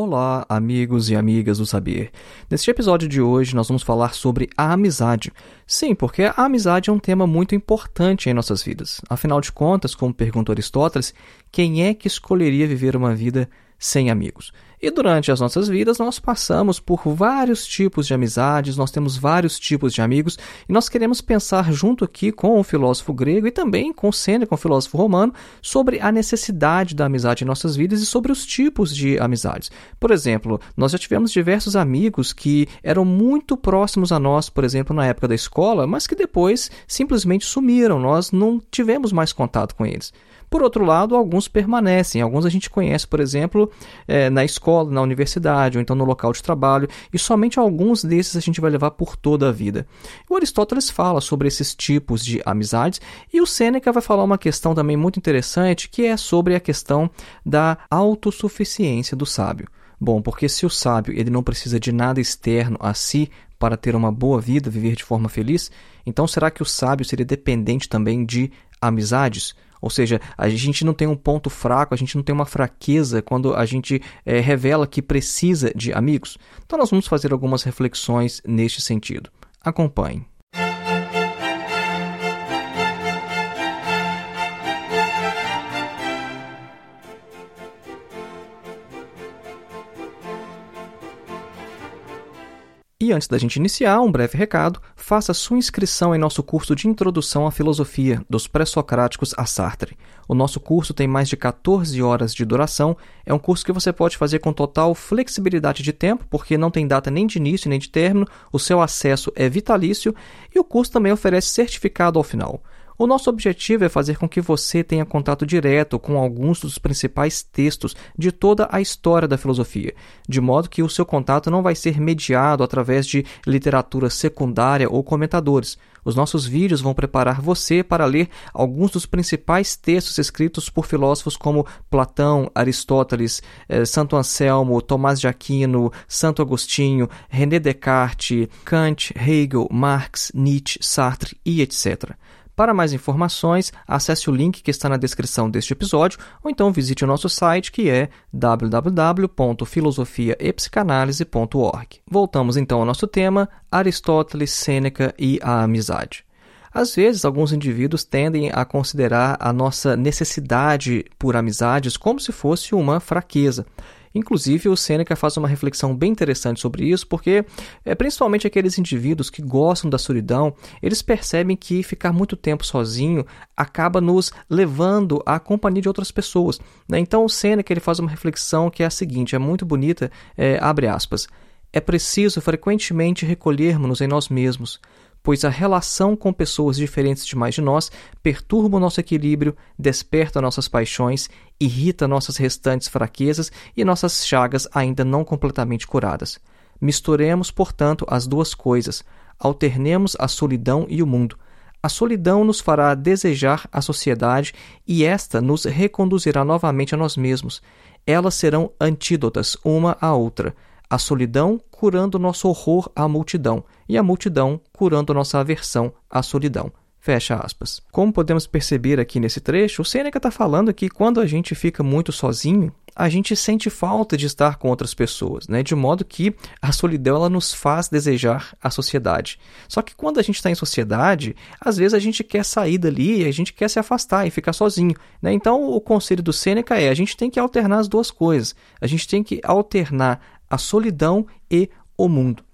Olá, amigos e amigas do Saber. Neste episódio de hoje, nós vamos falar sobre a amizade. Sim, porque a amizade é um tema muito importante em nossas vidas. Afinal de contas, como perguntou Aristóteles, quem é que escolheria viver uma vida sem amigos? E durante as nossas vidas, nós passamos por vários tipos de amizades, nós temos vários tipos de amigos, e nós queremos pensar junto aqui com o filósofo grego e também com Sêneca, o filósofo romano, sobre a necessidade da amizade em nossas vidas e sobre os tipos de amizades. Por exemplo, nós já tivemos diversos amigos que eram muito próximos a nós, por exemplo, na época da escola, mas que depois simplesmente sumiram, nós não tivemos mais contato com eles. Por outro lado, alguns permanecem. Alguns a gente conhece, por exemplo, é, na escola, na universidade ou então no local de trabalho, e somente alguns desses a gente vai levar por toda a vida. O Aristóteles fala sobre esses tipos de amizades e o Sêneca vai falar uma questão também muito interessante que é sobre a questão da autossuficiência do sábio. Bom, porque se o sábio ele não precisa de nada externo a si para ter uma boa vida, viver de forma feliz, então será que o sábio seria dependente também de amizades? Ou seja, a gente não tem um ponto fraco, a gente não tem uma fraqueza quando a gente é, revela que precisa de amigos. Então, nós vamos fazer algumas reflexões neste sentido. Acompanhe. E antes da gente iniciar, um breve recado: faça sua inscrição em nosso curso de Introdução à Filosofia, dos Pré-Socráticos a Sartre. O nosso curso tem mais de 14 horas de duração. É um curso que você pode fazer com total flexibilidade de tempo, porque não tem data nem de início nem de término, o seu acesso é vitalício e o curso também oferece certificado ao final. O nosso objetivo é fazer com que você tenha contato direto com alguns dos principais textos de toda a história da filosofia, de modo que o seu contato não vai ser mediado através de literatura secundária ou comentadores. Os nossos vídeos vão preparar você para ler alguns dos principais textos escritos por filósofos como Platão, Aristóteles, eh, Santo Anselmo, Tomás de Aquino, Santo Agostinho, René Descartes, Kant, Hegel, Marx, Nietzsche, Sartre e etc. Para mais informações, acesse o link que está na descrição deste episódio ou então visite o nosso site que é www.filosofiaepsicanalise.org. Voltamos então ao nosso tema: Aristóteles, Sêneca e a amizade. Às vezes, alguns indivíduos tendem a considerar a nossa necessidade por amizades como se fosse uma fraqueza. Inclusive, o Sêneca faz uma reflexão bem interessante sobre isso, porque é, principalmente aqueles indivíduos que gostam da solidão, eles percebem que ficar muito tempo sozinho acaba nos levando à companhia de outras pessoas. Né? Então, o Sêneca ele faz uma reflexão que é a seguinte, é muito bonita, é, abre aspas, é preciso frequentemente recolhermos-nos em nós mesmos, pois a relação com pessoas diferentes demais de nós perturba o nosso equilíbrio, desperta nossas paixões, irrita nossas restantes fraquezas e nossas chagas ainda não completamente curadas. Misturemos, portanto, as duas coisas, alternemos a solidão e o mundo. A solidão nos fará desejar a sociedade e esta nos reconduzirá novamente a nós mesmos. Elas serão antídotas uma à outra a solidão curando nosso horror à multidão e a multidão curando nossa aversão à solidão. Fecha aspas. Como podemos perceber aqui nesse trecho, o Sêneca está falando que quando a gente fica muito sozinho, a gente sente falta de estar com outras pessoas, né? De modo que a solidão ela nos faz desejar a sociedade. Só que quando a gente está em sociedade, às vezes a gente quer sair dali, a gente quer se afastar e ficar sozinho, né? Então o conselho do Sêneca é: a gente tem que alternar as duas coisas. A gente tem que alternar a solidão e o mundo.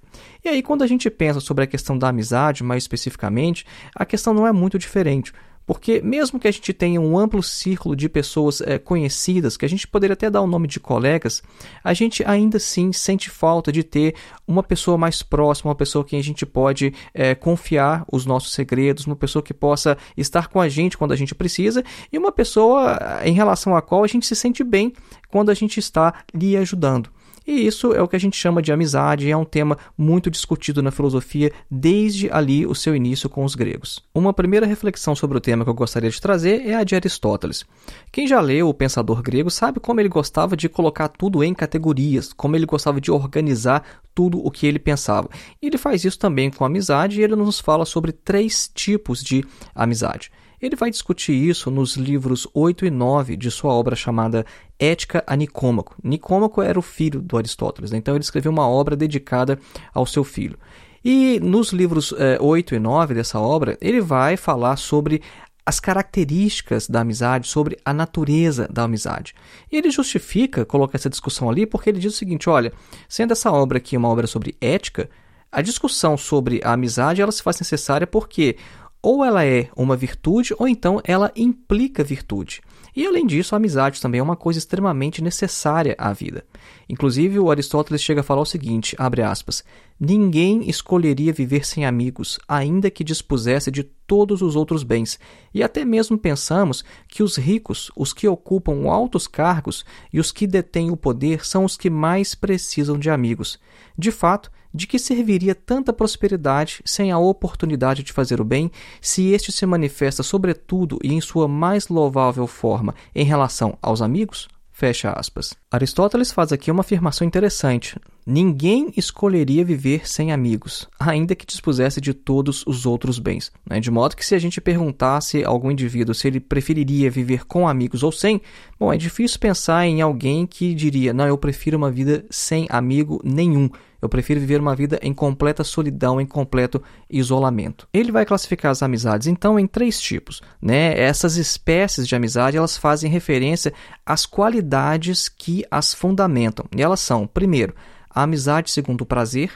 E aí, quando a gente pensa sobre a questão da amizade, mais especificamente, a questão não é muito diferente. Porque mesmo que a gente tenha um amplo círculo de pessoas é, conhecidas, que a gente poderia até dar o nome de colegas, a gente ainda assim sente falta de ter uma pessoa mais próxima, uma pessoa que a gente pode é, confiar os nossos segredos, uma pessoa que possa estar com a gente quando a gente precisa e uma pessoa em relação à qual a gente se sente bem quando a gente está lhe ajudando. E isso é o que a gente chama de amizade, é um tema muito discutido na filosofia desde ali o seu início com os gregos. Uma primeira reflexão sobre o tema que eu gostaria de trazer é a de Aristóteles. Quem já leu o pensador grego sabe como ele gostava de colocar tudo em categorias, como ele gostava de organizar tudo o que ele pensava. E ele faz isso também com amizade, e ele nos fala sobre três tipos de amizade. Ele vai discutir isso nos livros 8 e 9 de sua obra chamada Ética a Nicômaco. Nicômaco era o filho do Aristóteles, né? então ele escreveu uma obra dedicada ao seu filho. E nos livros é, 8 e 9 dessa obra, ele vai falar sobre as características da amizade, sobre a natureza da amizade. E ele justifica colocar essa discussão ali porque ele diz o seguinte: olha, sendo essa obra aqui uma obra sobre ética, a discussão sobre a amizade ela se faz necessária porque ou ela é uma virtude ou então ela implica virtude. E além disso, a amizade também é uma coisa extremamente necessária à vida. Inclusive, o Aristóteles chega a falar o seguinte, abre aspas, Ninguém escolheria viver sem amigos, ainda que dispusesse de todos os outros bens. E até mesmo pensamos que os ricos, os que ocupam altos cargos e os que detêm o poder são os que mais precisam de amigos. De fato, de que serviria tanta prosperidade sem a oportunidade de fazer o bem, se este se manifesta sobretudo e em sua mais louvável forma em relação aos amigos? Fecha aspas. Aristóteles faz aqui uma afirmação interessante. Ninguém escolheria viver sem amigos, ainda que dispusesse de todos os outros bens. Né? De modo que, se a gente perguntasse a algum indivíduo se ele preferiria viver com amigos ou sem, bom, é difícil pensar em alguém que diria: não, eu prefiro uma vida sem amigo nenhum. Eu prefiro viver uma vida em completa solidão, em completo isolamento. Ele vai classificar as amizades então em três tipos, né? Essas espécies de amizade, elas fazem referência às qualidades que as fundamentam. E elas são, primeiro, a amizade segundo o prazer,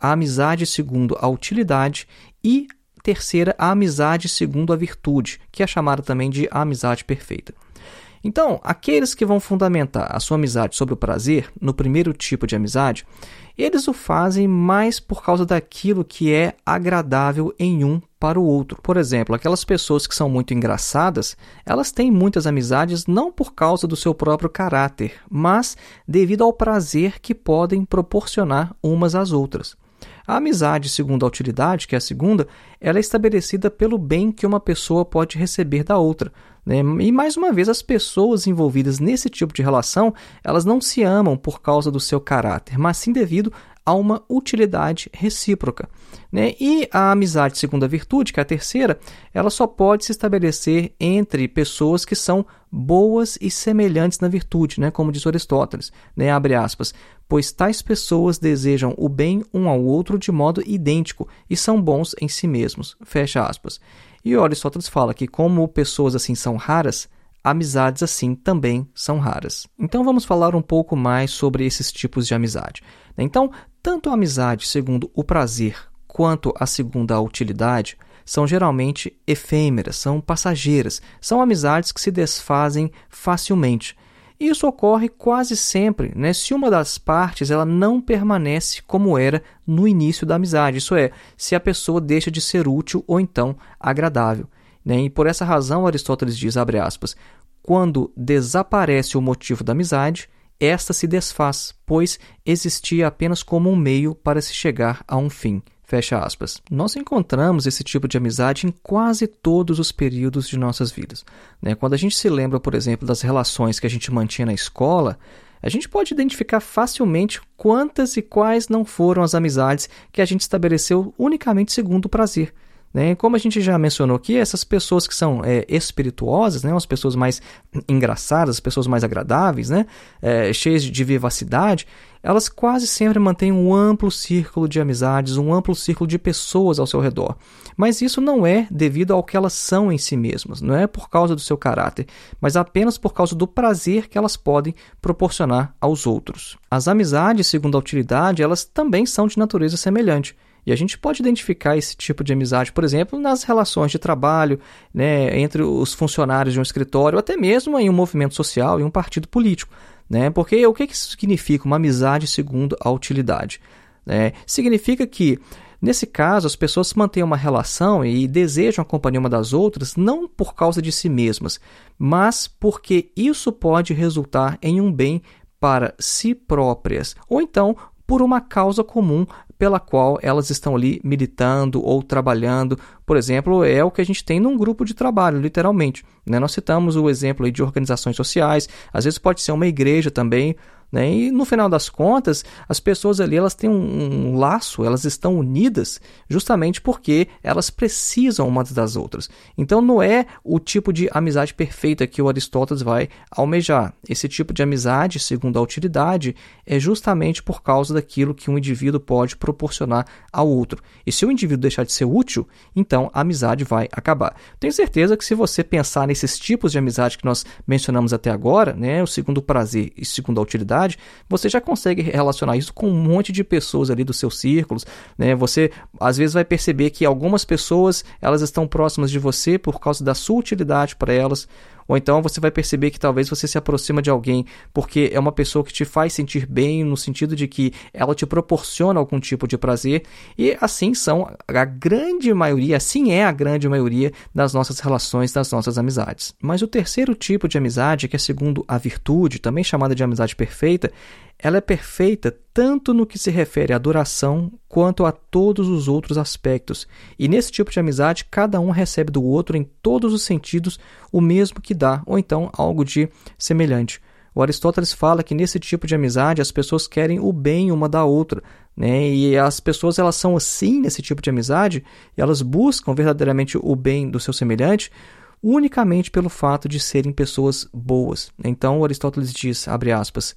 a amizade segundo a utilidade e terceira, a amizade segundo a virtude, que é chamada também de amizade perfeita. Então, aqueles que vão fundamentar a sua amizade sobre o prazer, no primeiro tipo de amizade, eles o fazem mais por causa daquilo que é agradável em um para o outro. Por exemplo, aquelas pessoas que são muito engraçadas, elas têm muitas amizades não por causa do seu próprio caráter, mas devido ao prazer que podem proporcionar umas às outras. A amizade segundo a utilidade, que é a segunda, ela é estabelecida pelo bem que uma pessoa pode receber da outra. Né? E mais uma vez, as pessoas envolvidas nesse tipo de relação, elas não se amam por causa do seu caráter, mas sim devido a uma utilidade recíproca. Né? E a amizade segundo a virtude, que é a terceira, ela só pode se estabelecer entre pessoas que são boas e semelhantes na virtude, né? como diz Aristóteles, né? abre aspas, pois tais pessoas desejam o bem um ao outro de modo idêntico e são bons em si mesmos, fecha aspas. E Aristóteles fala que como pessoas assim são raras, amizades assim também são raras. Então vamos falar um pouco mais sobre esses tipos de amizade. Então, tanto a amizade segundo o prazer quanto a segunda a utilidade são geralmente efêmeras, são passageiras, são amizades que se desfazem facilmente. Isso ocorre quase sempre, né, se uma das partes ela não permanece como era no início da amizade, isso é, se a pessoa deixa de ser útil ou então agradável. Né? E por essa razão Aristóteles diz, abre aspas, quando desaparece o motivo da amizade, esta se desfaz, pois existia apenas como um meio para se chegar a um fim. Fecha aspas. Nós encontramos esse tipo de amizade em quase todos os períodos de nossas vidas. Né? Quando a gente se lembra, por exemplo, das relações que a gente mantinha na escola, a gente pode identificar facilmente quantas e quais não foram as amizades que a gente estabeleceu unicamente segundo o prazer. Né? Como a gente já mencionou aqui, essas pessoas que são é, espirituosas, né? as pessoas mais engraçadas, as pessoas mais agradáveis, né? É, cheias de vivacidade, elas quase sempre mantêm um amplo círculo de amizades, um amplo círculo de pessoas ao seu redor. Mas isso não é devido ao que elas são em si mesmas, não é por causa do seu caráter, mas apenas por causa do prazer que elas podem proporcionar aos outros. As amizades, segundo a utilidade, elas também são de natureza semelhante. E a gente pode identificar esse tipo de amizade, por exemplo, nas relações de trabalho, né, entre os funcionários de um escritório, até mesmo em um movimento social, em um partido político. Né? Porque o que, que significa uma amizade segundo a utilidade? Né? Significa que Nesse caso, as pessoas mantêm uma relação e desejam a companhia uma das outras não por causa de si mesmas, mas porque isso pode resultar em um bem para si próprias, ou então por uma causa comum pela qual elas estão ali militando ou trabalhando. Por exemplo, é o que a gente tem num grupo de trabalho, literalmente. Né? Nós citamos o exemplo de organizações sociais, às vezes pode ser uma igreja também, né? E no final das contas, as pessoas ali elas têm um, um, laço, elas estão unidas justamente porque elas precisam umas das outras. Então não é o tipo de amizade perfeita que o Aristóteles vai almejar. Esse tipo de amizade, segundo a utilidade, é justamente por causa daquilo que um indivíduo pode proporcionar ao outro. E se o indivíduo deixar de ser útil, então a amizade vai acabar. Tenho certeza que se você pensar nesses tipos de amizade que nós mencionamos até agora, né, o segundo prazer e segundo a utilidade, você já consegue relacionar isso com um monte de pessoas ali dos seus círculos, né? Você às vezes vai perceber que algumas pessoas elas estão próximas de você por causa da sua utilidade para elas, ou então você vai perceber que talvez você se aproxima de alguém porque é uma pessoa que te faz sentir bem, no sentido de que ela te proporciona algum tipo de prazer. E assim são a grande maioria, assim é a grande maioria das nossas relações, das nossas amizades. Mas o terceiro tipo de amizade, que é segundo a virtude, também chamada de amizade perfeita, ela é perfeita tanto no que se refere à duração quanto a todos os outros aspectos. E nesse tipo de amizade, cada um recebe do outro em todos os sentidos o mesmo que dá, ou então algo de semelhante. O Aristóteles fala que nesse tipo de amizade as pessoas querem o bem uma da outra, né? E as pessoas elas são assim nesse tipo de amizade, e elas buscam verdadeiramente o bem do seu semelhante unicamente pelo fato de serem pessoas boas. Então Aristóteles diz, abre aspas,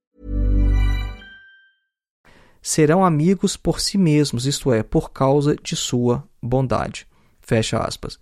Serão amigos por si mesmos, isto é, por causa de sua bondade. Fecha aspas.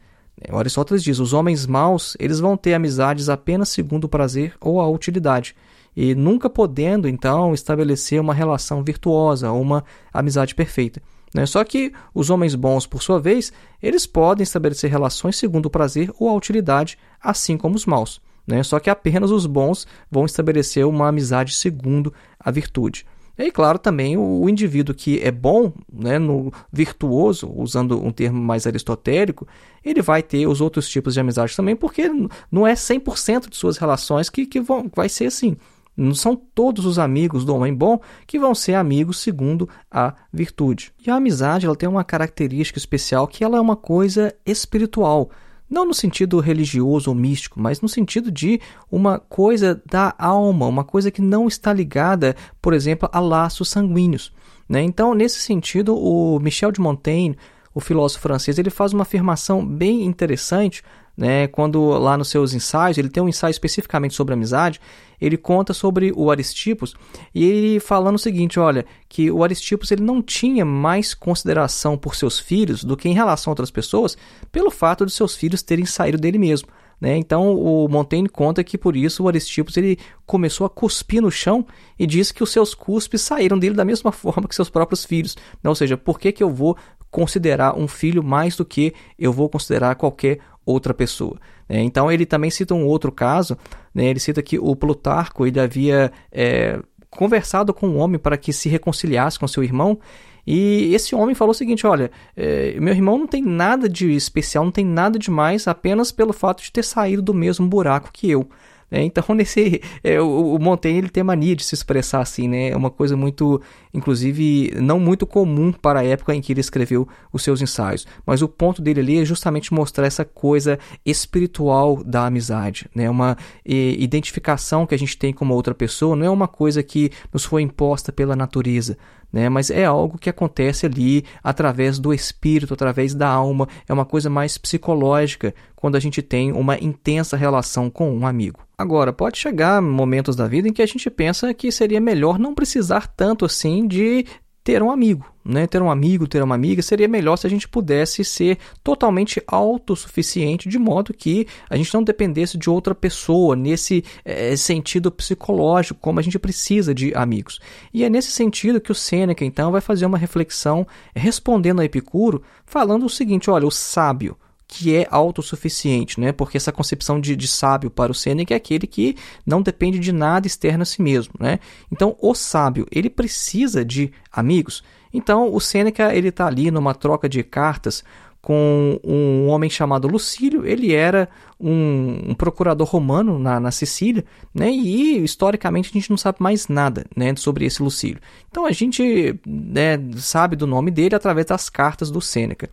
O Aristóteles diz: os homens maus eles vão ter amizades apenas segundo o prazer ou a utilidade, e nunca podendo, então, estabelecer uma relação virtuosa uma amizade perfeita. Né? Só que os homens bons, por sua vez, eles podem estabelecer relações segundo o prazer ou a utilidade, assim como os maus. Né? Só que apenas os bons vão estabelecer uma amizade segundo a virtude. E aí, claro, também o, indivíduo que é bom, né, no virtuoso, usando um termo mais aristotélico, ele vai ter os outros tipos de amizade também, porque não é 100% de suas relações que, que vão, vai ser assim. Não são todos os amigos do homem bom que vão ser amigos segundo a virtude. E a amizade ela tem uma característica especial que ela é uma coisa espiritual. Não no sentido religioso ou místico, mas no sentido de uma coisa da alma, uma coisa que não está ligada, por exemplo, a laços sanguíneos. Né? Então, nesse sentido, o Michel de Montaigne, o filósofo francês, ele faz uma afirmação bem interessante né, quando lá nos seus ensaios, ele tem um ensaio especificamente sobre amizade, ele conta sobre o Aristipos e ele falando o seguinte, olha, que o Aristipos ele não tinha mais consideração por seus filhos do que em relação a outras pessoas, pelo fato de seus filhos terem saído dele mesmo. Né? Então o Montaigne conta que por isso o Aristipos ele começou a cuspir no chão e disse que os seus cuspes saíram dele da mesma forma que seus próprios filhos. Ou seja, por que, que eu vou considerar um filho mais do que eu vou considerar qualquer outra pessoa. Né? Então ele também cita um outro caso, né? ele cita que o Plutarco ele havia é, conversado com um homem para que se reconciliasse com seu irmão. E esse homem falou o seguinte: olha, é, meu irmão não tem nada de especial, não tem nada de mais, apenas pelo fato de ter saído do mesmo buraco que eu. É, então, nesse, é, o, o, Montaigne ele tem mania de se expressar assim, né? É uma coisa muito, inclusive, não muito comum para a época em que ele escreveu os seus ensaios. Mas o ponto dele ali é justamente mostrar essa coisa espiritual da amizade, né? Uma e, identificação que a gente tem com uma outra pessoa não é uma coisa que nos foi imposta pela natureza, né? Mas é algo que acontece ali através do espírito, através da alma, é uma coisa mais psicológica quando a gente tem uma intensa relação com um amigo. Agora, pode chegar momentos da vida em que a gente pensa que seria melhor não precisar tanto assim de ter um amigo, né? Ter um amigo, ter uma amiga, seria melhor se a gente pudesse ser totalmente autossuficiente, de modo que a gente não dependesse de outra pessoa nesse é, sentido psicológico, como a gente precisa de amigos. E é nesse sentido que o Sêneca, então, vai fazer uma reflexão respondendo a Epicuro, falando o seguinte: olha, o sábio que é autossuficiente, né? porque essa concepção de, de sábio para o Sêneca é aquele que não depende de nada externo a si mesmo. Né? Então, o sábio ele precisa de amigos. Então, o Sêneca ele está ali numa troca de cartas com um homem chamado Lucílio. Ele era um, um procurador romano na, na, Sicília, né? E historicamente a gente não sabe mais nada, né, sobre esse Lucílio. Então a gente né, sabe do nome dele através das cartas do Sêneca.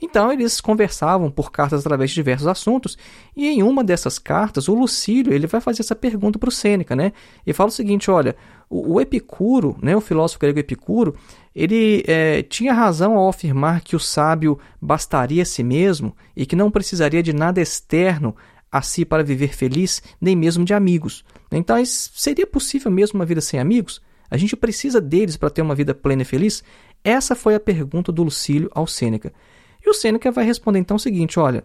Então eles conversavam por cartas através de diversos assuntos, e em uma dessas cartas, o Lucílio ele vai fazer essa pergunta para o Sêneca, né? E fala o seguinte: olha, o, o Epicuro, né, o filósofo grego Epicuro, ele é, tinha razão ao afirmar que o sábio bastaria a si mesmo e que não precisaria de nada externo a si para viver feliz, nem mesmo de amigos. Então, seria possível mesmo uma vida sem amigos? A gente precisa deles para ter uma vida plena e feliz? Essa foi a pergunta do Lucílio ao Sêneca. E o Sêneca vai responder então o seguinte: olha,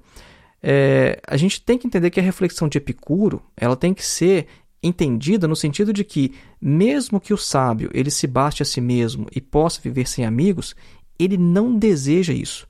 é, a gente tem que entender que a reflexão de Epicuro ela tem que ser entendida no sentido de que, mesmo que o sábio ele se baste a si mesmo e possa viver sem amigos, ele não deseja isso.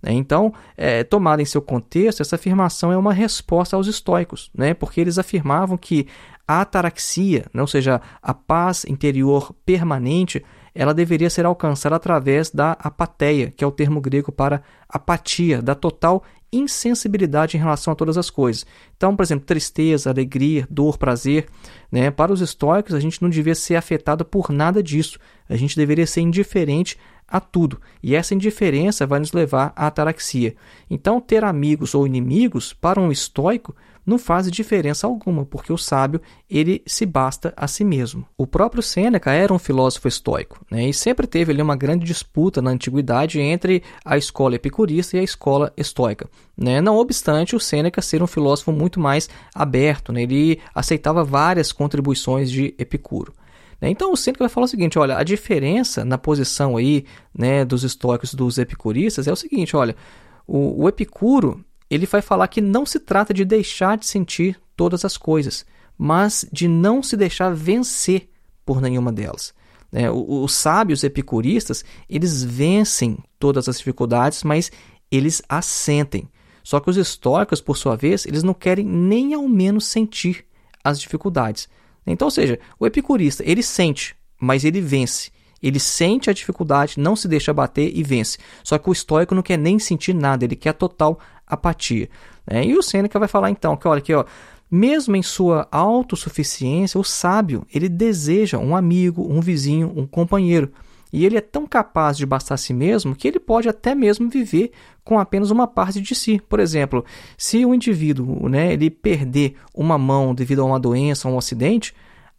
Né? Então, é, tomada em seu contexto, essa afirmação é uma resposta aos estoicos, né? porque eles afirmavam que a ataraxia, né? ou seja, a paz interior permanente, ela deveria ser alcançada através da apatia, que é o termo grego para apatia, da total insensibilidade em relação a todas as coisas. Então, por exemplo, tristeza, alegria, dor, prazer, né? Para os estoicos, a gente não devia ser afetado por nada disso. A gente deveria ser indiferente a tudo. E essa indiferença vai nos levar à ataraxia. Então, ter amigos ou inimigos para um estoico não faz diferença alguma, porque o sábio ele se basta a si mesmo. O próprio Sêneca era um filósofo estoico, né, e sempre teve ali uma grande disputa na antiguidade entre a escola epicurista e a escola estoica. Né? Não obstante o Sêneca ser um filósofo muito mais aberto, né, ele aceitava várias contribuições de Epicuro. Né. Então o Sêneca vai falar o seguinte: olha, a diferença na posição aí, né, dos estoicos dos epicuristas é o seguinte: olha, o, o Epicuro ele vai falar que não se trata de deixar de sentir todas as coisas, mas de não se deixar vencer por nenhuma delas. É, os sábios epicuristas, eles vencem todas as dificuldades, mas eles as sentem. Só que os estoicos, por sua vez, eles não querem nem ao menos sentir as dificuldades. Então, ou seja, o epicurista, ele sente, mas ele vence. Ele sente a dificuldade, não se deixa bater e vence. Só que o estoico não quer nem sentir nada, ele quer total apatia. Né? E o Sêneca vai falar então que, olha aqui, ó, mesmo em sua autossuficiência, o sábio ele deseja um amigo, um vizinho, um companheiro. E ele é tão capaz de bastar a si mesmo que ele pode até mesmo viver com apenas uma parte de si. Por exemplo, se o indivíduo né, ele perder uma mão devido a uma doença ou um acidente,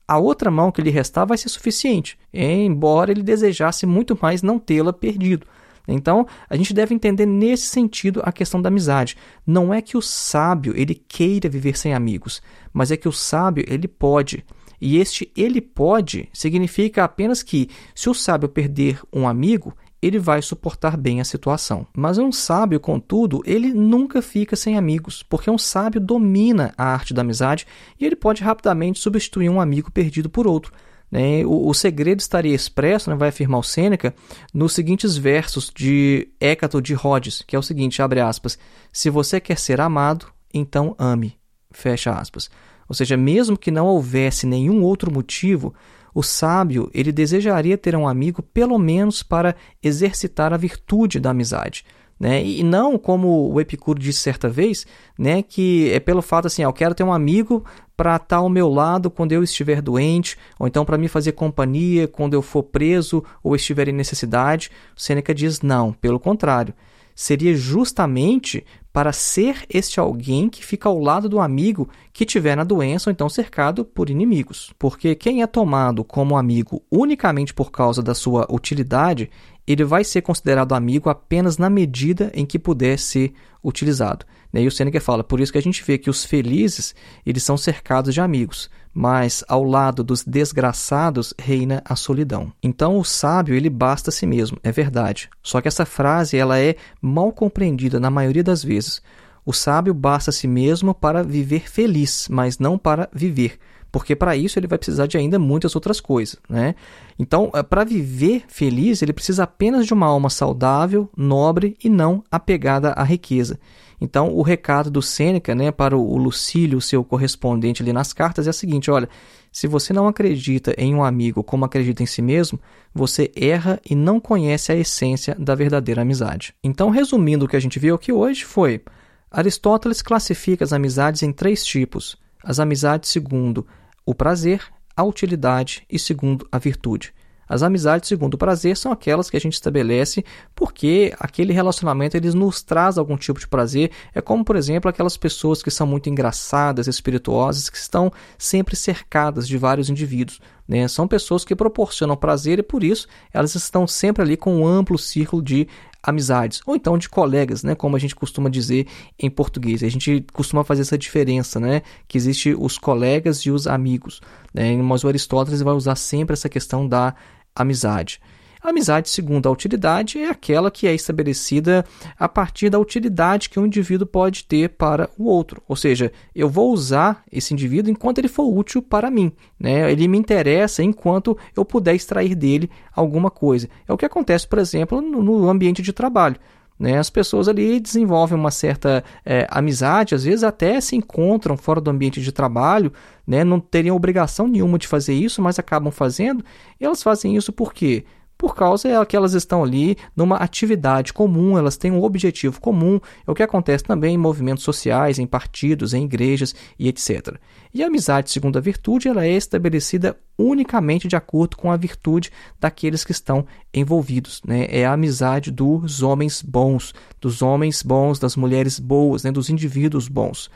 a outra mão que lhe restar vai ser suficiente, embora ele desejasse muito mais não tê-la perdido. Então, a gente deve entender nesse sentido a questão da amizade. Não é que o sábio ele queira viver sem amigos, mas é que o sábio ele pode. E este ele pode significa apenas que se o sábio perder um amigo, ele vai suportar bem a situação. Mas um sábio, contudo, ele nunca fica sem amigos, porque um sábio domina a arte da amizade e ele pode rapidamente substituir um amigo perdido por outro. Né? O, o, segredo estaria expresso, né, vai afirmar o Sêneca, nos seguintes versos de Hécato de Rhodes, que é o seguinte, abre aspas, se você quer ser amado, então ame, fecha aspas. Ou seja, mesmo que não houvesse nenhum outro motivo, o sábio, ele desejaria ter um amigo pelo menos para exercitar a virtude da amizade. Né? E não como o Epicuro disse certa vez, né, que é pelo fato assim, ah, eu quero ter um amigo para estar ao meu lado quando eu estiver doente, ou então para me fazer companhia quando eu for preso ou estiver em necessidade. Sêneca diz não, pelo contrário seria justamente para ser este alguém que fica ao lado do amigo que tiver na doença ou então cercado por inimigos. Porque quem é tomado como amigo unicamente por causa da sua utilidade, ele vai ser considerado amigo apenas na medida em que puder ser utilizado. E o Seneca fala, por isso que a gente vê que os felizes, eles são cercados de amigos mas ao lado dos desgraçados reina a solidão. Então o sábio ele basta a si mesmo, é verdade. Só que essa frase ela é mal compreendida na maioria das vezes. O sábio basta a si mesmo para viver feliz, mas não para viver, porque para isso ele vai precisar de ainda muitas outras coisas, né? Então, eh, para viver feliz, ele precisa apenas de uma alma saudável, nobre e não apegada à riqueza. Então, o recado do Sêneca né, para o Lucílio, seu correspondente ali nas cartas, é o seguinte: olha, se você não acredita em um amigo como acredita em si mesmo, você erra e não conhece a essência da verdadeira amizade. Então, resumindo o que a gente viu aqui hoje, foi: Aristóteles classifica as amizades em três tipos: as amizades segundo o prazer, a utilidade e segundo a virtude. As amizades segundo o prazer são aquelas que a gente estabelece porque aquele relacionamento eles nos traz algum tipo de prazer. É como, por exemplo, aquelas pessoas que são muito engraçadas, espirituosas, que estão sempre cercadas de vários indivíduos. Né? São pessoas que proporcionam prazer e por isso elas estão sempre ali com um amplo círculo de amizades, ou então de colegas, né, como a gente costuma dizer em português. A gente costuma fazer essa diferença, né, que existe os colegas e os amigos, né, mas o Aristóteles vai usar sempre essa questão da amizade. A amizade, segundo a utilidade, é aquela que é estabelecida a partir da utilidade que um indivíduo pode ter para o outro. Ou seja, eu vou usar esse indivíduo enquanto ele for útil para mim. Né? Ele me interessa enquanto eu puder extrair dele alguma coisa. É o que acontece, por exemplo, no ambiente de trabalho. Né? As pessoas ali desenvolvem uma certa é, amizade, às vezes até se encontram fora do ambiente de trabalho, né? não teriam obrigação nenhuma de fazer isso, mas acabam fazendo. E elas fazem isso por quê? Por causa é que elas estão ali numa atividade comum, elas têm um objetivo comum, é o que acontece também em movimentos sociais, em partidos, em igrejas e etc. E a amizade, segundo a virtude, ela é estabelecida unicamente de acordo com a virtude daqueles que estão envolvidos. Né? É a amizade dos homens bons, dos homens bons, das mulheres boas, né? dos indivíduos bons.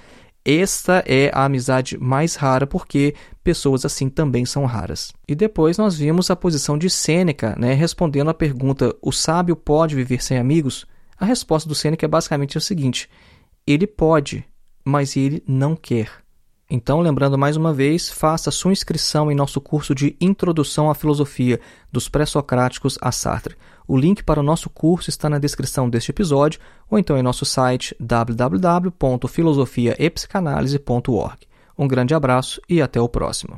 Esta é a amizade mais rara porque pessoas assim também são raras. E depois nós vimos a posição de Sêneca, né, respondendo à pergunta: o sábio pode viver sem amigos? A resposta do Sêneca é basicamente o seguinte: ele pode, mas ele não quer. Então, lembrando mais uma vez, faça sua inscrição em nosso curso de Introdução à Filosofia, dos Pré-Socráticos a Sartre. O link para o nosso curso está na descrição deste episódio ou então em nosso site www.filosofiaepsicanalise.org. Um grande abraço e até o próximo.